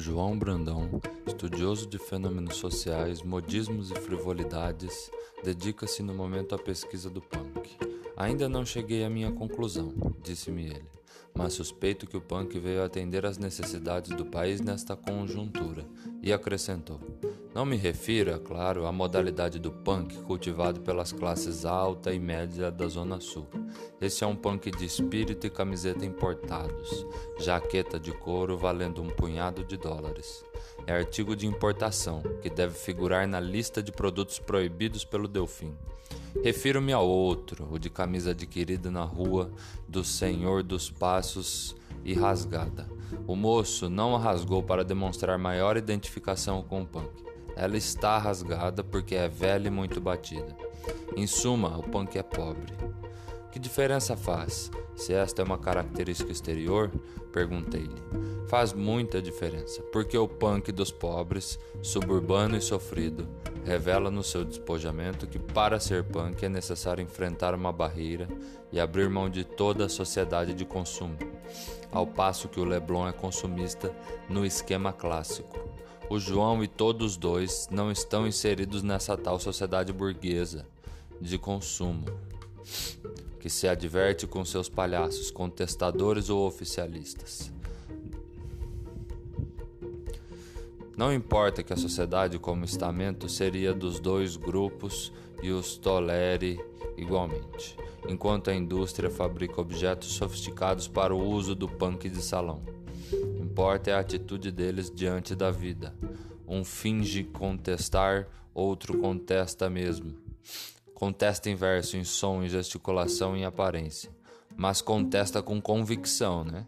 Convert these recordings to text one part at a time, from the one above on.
João Brandão, estudioso de fenômenos sociais, modismos e frivolidades, dedica-se no momento à pesquisa do punk. Ainda não cheguei à minha conclusão, disse-me ele, mas suspeito que o punk veio atender às necessidades do país nesta conjuntura, e acrescentou: Não me refiro, é claro, à modalidade do punk cultivado pelas classes alta e média da Zona Sul. Esse é um punk de espírito e camiseta importados, jaqueta de couro valendo um punhado de dólares. É artigo de importação, que deve figurar na lista de produtos proibidos pelo Delfim. Refiro-me ao outro, o de camisa adquirida na rua do Senhor dos Passos e rasgada. O moço não a rasgou para demonstrar maior identificação com o punk. Ela está rasgada porque é velha e muito batida. Em suma, o punk é pobre. Que diferença faz? Se esta é uma característica exterior, perguntei-lhe. Faz muita diferença, porque o punk dos pobres, suburbano e sofrido, revela no seu despojamento que para ser punk é necessário enfrentar uma barreira e abrir mão de toda a sociedade de consumo, ao passo que o Leblon é consumista no esquema clássico. O João e todos dois não estão inseridos nessa tal sociedade burguesa de consumo que se adverte com seus palhaços, contestadores ou oficialistas. Não importa que a sociedade como estamento seria dos dois grupos e os tolere igualmente, enquanto a indústria fabrica objetos sofisticados para o uso do punk de salão. Importa é a atitude deles diante da vida. Um finge contestar, outro contesta mesmo. Contesta em verso, em som, em gesticulação em aparência. Mas contesta com convicção, né?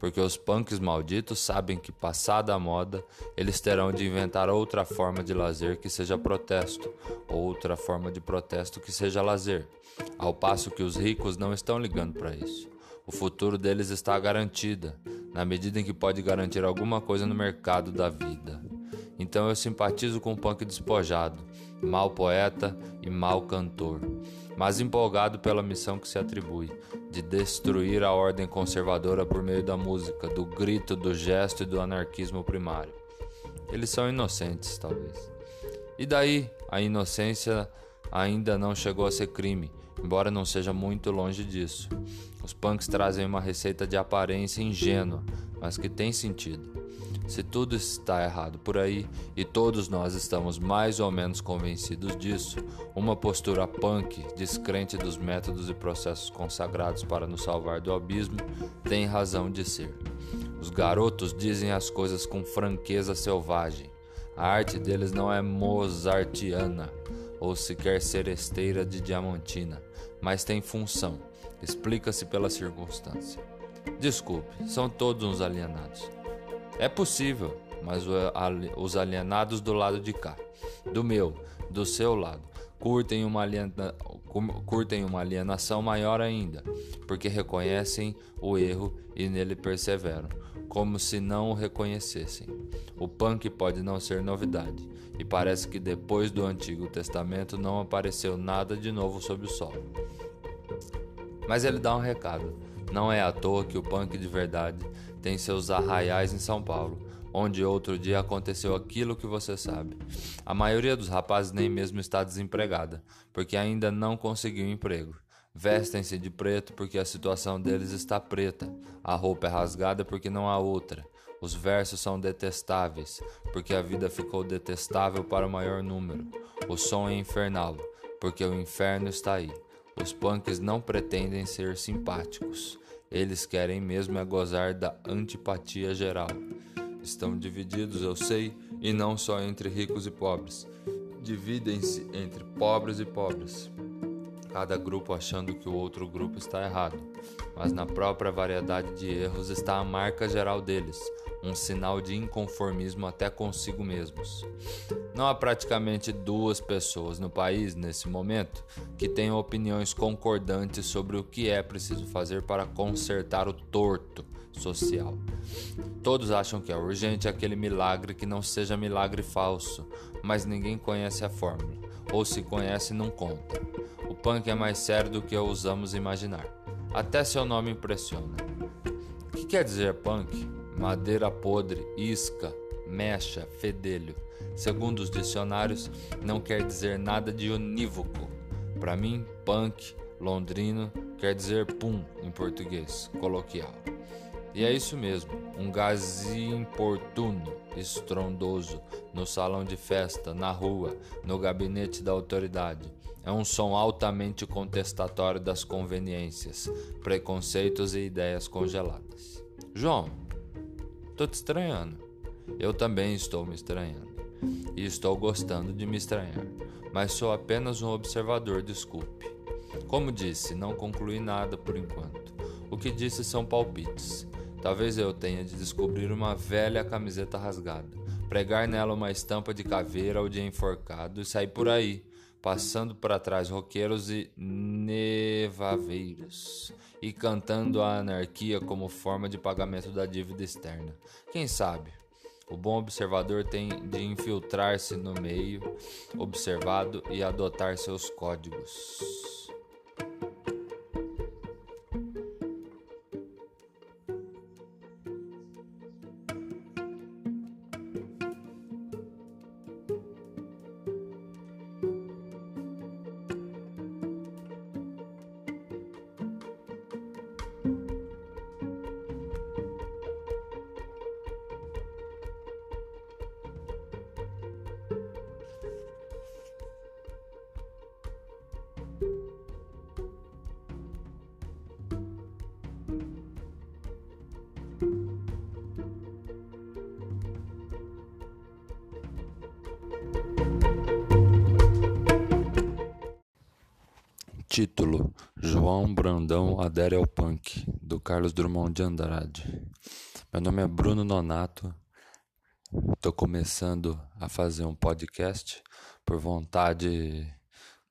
Porque os punks malditos sabem que, passada a moda, eles terão de inventar outra forma de lazer que seja protesto, outra forma de protesto que seja lazer, ao passo que os ricos não estão ligando para isso. O futuro deles está garantido, na medida em que pode garantir alguma coisa no mercado da vida. Então eu simpatizo com o punk despojado, mal poeta e mal cantor, mas empolgado pela missão que se atribui de destruir a ordem conservadora por meio da música, do grito, do gesto e do anarquismo primário. Eles são inocentes, talvez. E daí, a inocência ainda não chegou a ser crime, embora não seja muito longe disso. Os punks trazem uma receita de aparência ingênua, mas que tem sentido. Se tudo está errado por aí, e todos nós estamos mais ou menos convencidos disso, uma postura punk, descrente dos métodos e processos consagrados para nos salvar do abismo, tem razão de ser. Os garotos dizem as coisas com franqueza selvagem. A arte deles não é mozartiana ou sequer seresteira de diamantina, mas tem função, explica-se pela circunstância. Desculpe, são todos uns alienados. É possível, mas os alienados do lado de cá, do meu, do seu lado, curtem uma, aliena, curtem uma alienação maior ainda, porque reconhecem o erro e nele perseveram, como se não o reconhecessem. O punk pode não ser novidade, e parece que depois do Antigo Testamento não apareceu nada de novo sob o sol. Mas ele dá um recado. Não é à toa que o punk de verdade tem seus arraiais em São Paulo, onde outro dia aconteceu aquilo que você sabe. A maioria dos rapazes nem mesmo está desempregada, porque ainda não conseguiu emprego. Vestem-se de preto porque a situação deles está preta. A roupa é rasgada porque não há outra. Os versos são detestáveis, porque a vida ficou detestável para o maior número. O som é infernal, porque o inferno está aí. Os punks não pretendem ser simpáticos. Eles querem mesmo é gozar da antipatia geral. Estão divididos, eu sei, e não só entre ricos e pobres. Dividem-se entre pobres e pobres. Cada grupo achando que o outro grupo está errado, mas na própria variedade de erros está a marca geral deles, um sinal de inconformismo até consigo mesmos. Não há praticamente duas pessoas no país nesse momento que tenham opiniões concordantes sobre o que é preciso fazer para consertar o torto social. Todos acham que é urgente aquele milagre que não seja milagre falso, mas ninguém conhece a fórmula, ou se conhece não conta. O punk é mais sério do que ousamos imaginar. Até seu nome impressiona. O que quer dizer punk? Madeira podre, isca, mecha, fedelho. Segundo os dicionários, não quer dizer nada de unívoco. Para mim, punk, londrino, quer dizer pum em português coloquial. E é isso mesmo, um gás importuno, estrondoso, no salão de festa, na rua, no gabinete da autoridade. É um som altamente contestatório das conveniências, preconceitos e ideias congeladas. João, tô te estranhando. Eu também estou me estranhando. E estou gostando de me estranhar, mas sou apenas um observador, desculpe. Como disse, não concluí nada por enquanto. O que disse são palpites. Talvez eu tenha de descobrir uma velha camiseta rasgada, pregar nela uma estampa de caveira ou de enforcado e sair por aí, passando para trás roqueiros e nevaveiros, e cantando a anarquia como forma de pagamento da dívida externa. Quem sabe? O bom observador tem de infiltrar-se no meio observado e adotar seus códigos. Título: João Brandão adere ao punk, do Carlos Drummond de Andrade. Meu nome é Bruno Nonato. Estou começando a fazer um podcast por vontade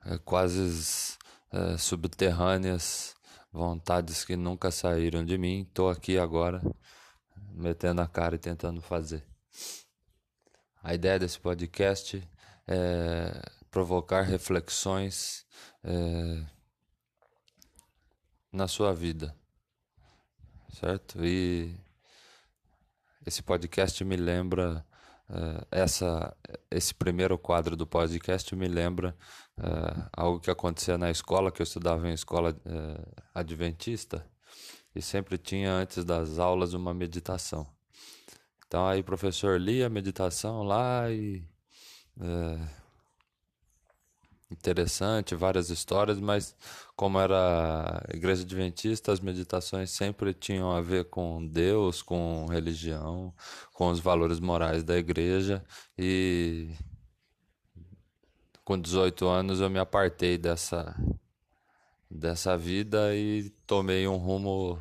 é, quase é, subterrâneas, vontades que nunca saíram de mim. Estou aqui agora, metendo a cara e tentando fazer. A ideia desse podcast é provocar reflexões. É, na sua vida, certo? E esse podcast me lembra uh, essa esse primeiro quadro do podcast me lembra uh, algo que acontecia na escola que eu estudava em escola uh, adventista e sempre tinha antes das aulas uma meditação. Então aí o professor lia a meditação lá e interessante, várias histórias, mas como era igreja adventista, as meditações sempre tinham a ver com Deus, com religião, com os valores morais da igreja. E com 18 anos eu me apartei dessa dessa vida e tomei um rumo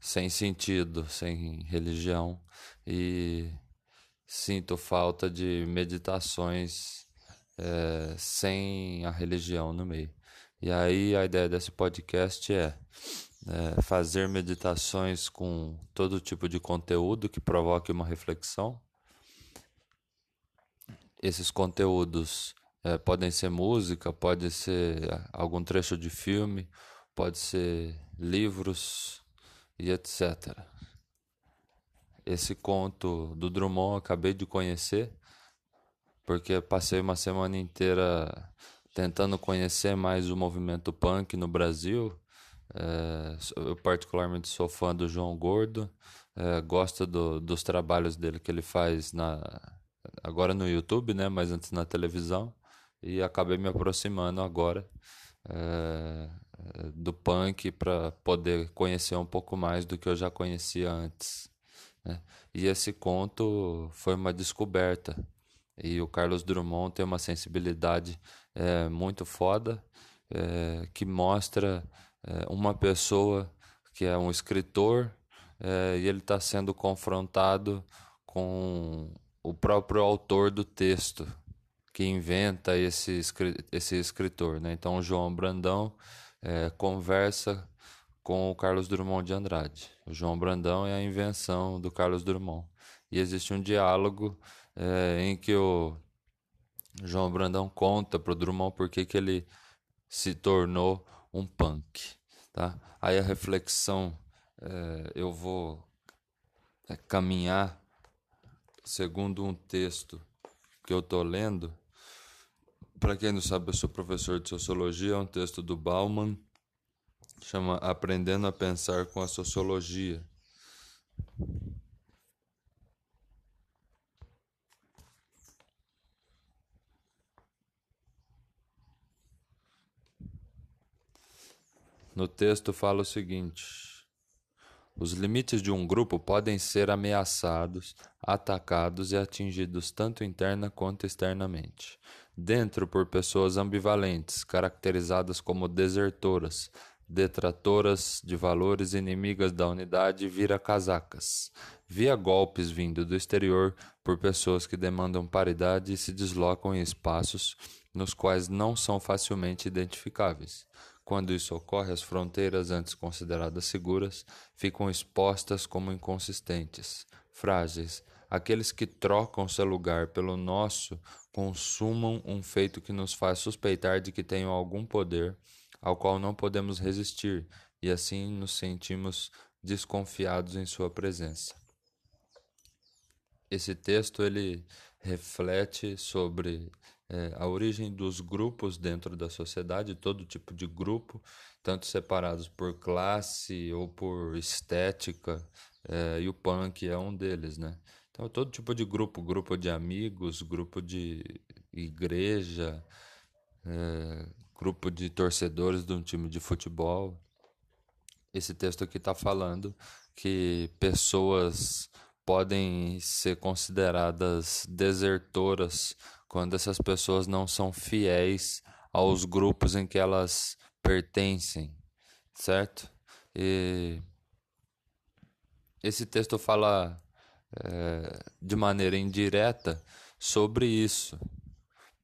sem sentido, sem religião. E sinto falta de meditações é, sem a religião no meio. E aí a ideia desse podcast é, é fazer meditações com todo tipo de conteúdo que provoque uma reflexão. Esses conteúdos é, podem ser música, pode ser algum trecho de filme, pode ser livros e etc. Esse conto do Drummond acabei de conhecer porque passei uma semana inteira tentando conhecer mais o movimento punk no Brasil. É, eu particularmente sou fã do João Gordo, é, gosto do, dos trabalhos dele que ele faz na, agora no YouTube, né, mas antes na televisão, e acabei me aproximando agora é, do punk para poder conhecer um pouco mais do que eu já conhecia antes. Né? E esse conto foi uma descoberta e o Carlos Drummond tem uma sensibilidade é, muito foda é, que mostra é, uma pessoa que é um escritor é, e ele está sendo confrontado com o próprio autor do texto que inventa esse, esse escritor. Né? Então, o João Brandão é, conversa com o Carlos Drummond de Andrade. O João Brandão é a invenção do Carlos Drummond. E existe um diálogo é, em que o João Brandão conta pro Drummond por que, que ele se tornou um punk. Tá? Aí a reflexão é, eu vou é, caminhar segundo um texto que eu estou lendo. Para quem não sabe, eu sou professor de sociologia, é um texto do Bauman, chama Aprendendo a Pensar com a Sociologia. No texto fala o seguinte: os limites de um grupo podem ser ameaçados, atacados e atingidos tanto interna quanto externamente. Dentro, por pessoas ambivalentes, caracterizadas como desertoras, detratoras de valores inimigas da unidade vira-casacas. Via golpes vindo do exterior por pessoas que demandam paridade e se deslocam em espaços nos quais não são facilmente identificáveis. Quando isso ocorre, as fronteiras antes consideradas seguras ficam expostas como inconsistentes, frágeis. Aqueles que trocam seu lugar pelo nosso consumam um feito que nos faz suspeitar de que tenham algum poder ao qual não podemos resistir e assim nos sentimos desconfiados em sua presença. Esse texto ele reflete sobre é, a origem dos grupos dentro da sociedade, todo tipo de grupo, tanto separados por classe ou por estética, é, e o punk é um deles, né? Então, todo tipo de grupo, grupo de amigos, grupo de igreja, é, grupo de torcedores de um time de futebol. Esse texto aqui está falando que pessoas podem ser consideradas desertoras quando essas pessoas não são fiéis aos grupos em que elas pertencem, certo? E esse texto fala é, de maneira indireta sobre isso,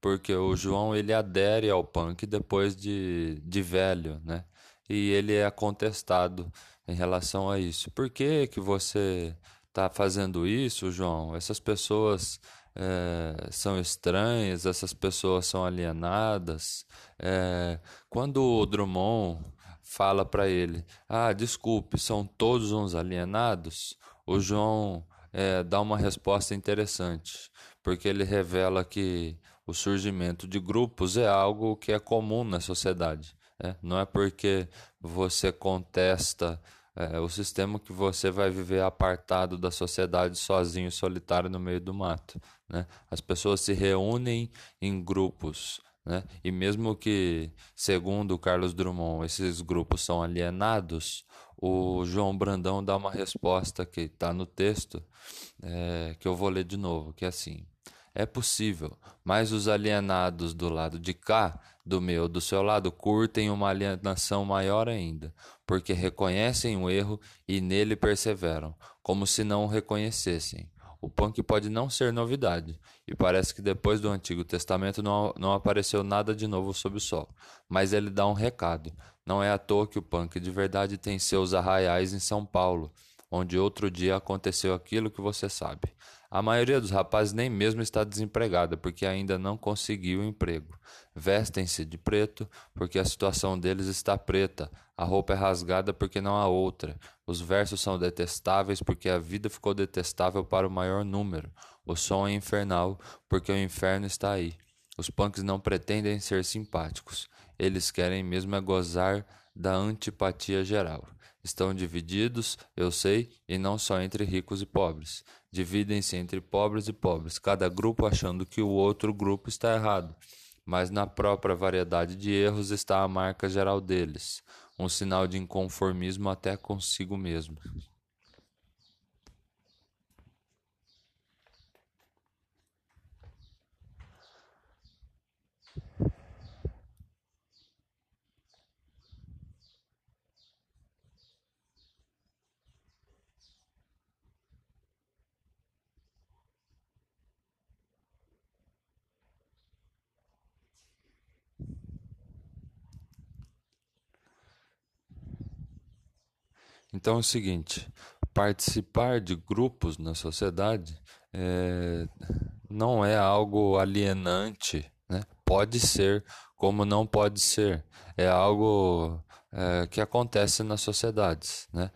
porque o João ele adere ao punk depois de, de velho, né? E ele é contestado em relação a isso. Por que que você está fazendo isso, João? Essas pessoas é, são estranhas, essas pessoas são alienadas. É, quando o Drummond fala para ele: Ah, desculpe, são todos uns alienados, o João é, dá uma resposta interessante, porque ele revela que o surgimento de grupos é algo que é comum na sociedade. Né? Não é porque você contesta é, o sistema que você vai viver apartado da sociedade, sozinho, solitário no meio do mato. Né? As pessoas se reúnem em grupos. Né? E mesmo que, segundo Carlos Drummond, esses grupos são alienados, o João Brandão dá uma resposta que está no texto, é, que eu vou ler de novo, que é assim. É possível, mas os alienados do lado de cá, do meu, do seu lado, curtem uma alienação maior ainda, porque reconhecem o erro e nele perseveram, como se não o reconhecessem. O punk pode não ser novidade, e parece que depois do Antigo Testamento não, não apareceu nada de novo sob o sol. Mas ele dá um recado. Não é à toa que o punk de verdade tem seus arraiais em São Paulo, onde outro dia aconteceu aquilo que você sabe. A maioria dos rapazes nem mesmo está desempregada porque ainda não conseguiu emprego. Vestem-se de preto porque a situação deles está preta. A roupa é rasgada porque não há outra. Os versos são detestáveis porque a vida ficou detestável para o maior número. O som é infernal porque o inferno está aí. Os punks não pretendem ser simpáticos. Eles querem mesmo é gozar da antipatia geral. Estão divididos, eu sei, e não só entre ricos e pobres. Dividem-se entre pobres e pobres, cada grupo achando que o outro grupo está errado. Mas na própria variedade de erros está a marca geral deles, um sinal de inconformismo até consigo mesmo. Então é o seguinte: participar de grupos na sociedade é, não é algo alienante, né? Pode ser, como não pode ser. É algo é, que acontece nas sociedades, né?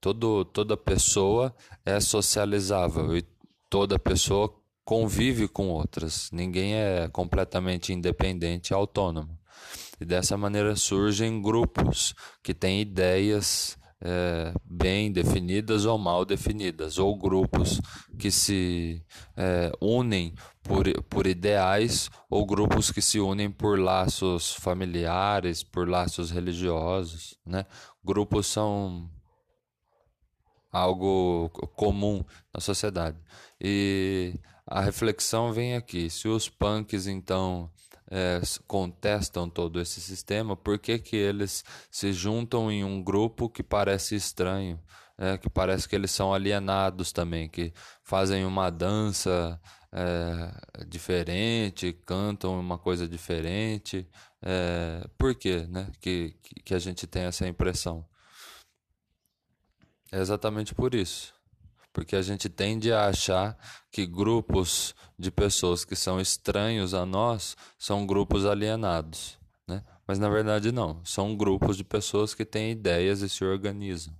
Todo, toda pessoa é socializável e toda pessoa convive com outras. Ninguém é completamente independente autônomo. E dessa maneira surgem grupos que têm ideias é, bem definidas ou mal definidas, ou grupos que se é, unem por, por ideais, ou grupos que se unem por laços familiares, por laços religiosos. Né? Grupos são algo comum na sociedade. E a reflexão vem aqui. Se os punks, então, é, contestam todo esse sistema, por que, que eles se juntam em um grupo que parece estranho? É, que parece que eles são alienados também, que fazem uma dança é, diferente, cantam uma coisa diferente. É, por quê né? que, que a gente tem essa impressão? É exatamente por isso porque a gente tende a achar que grupos de pessoas que são estranhos a nós são grupos alienados, né? Mas na verdade não, são grupos de pessoas que têm ideias e se organizam.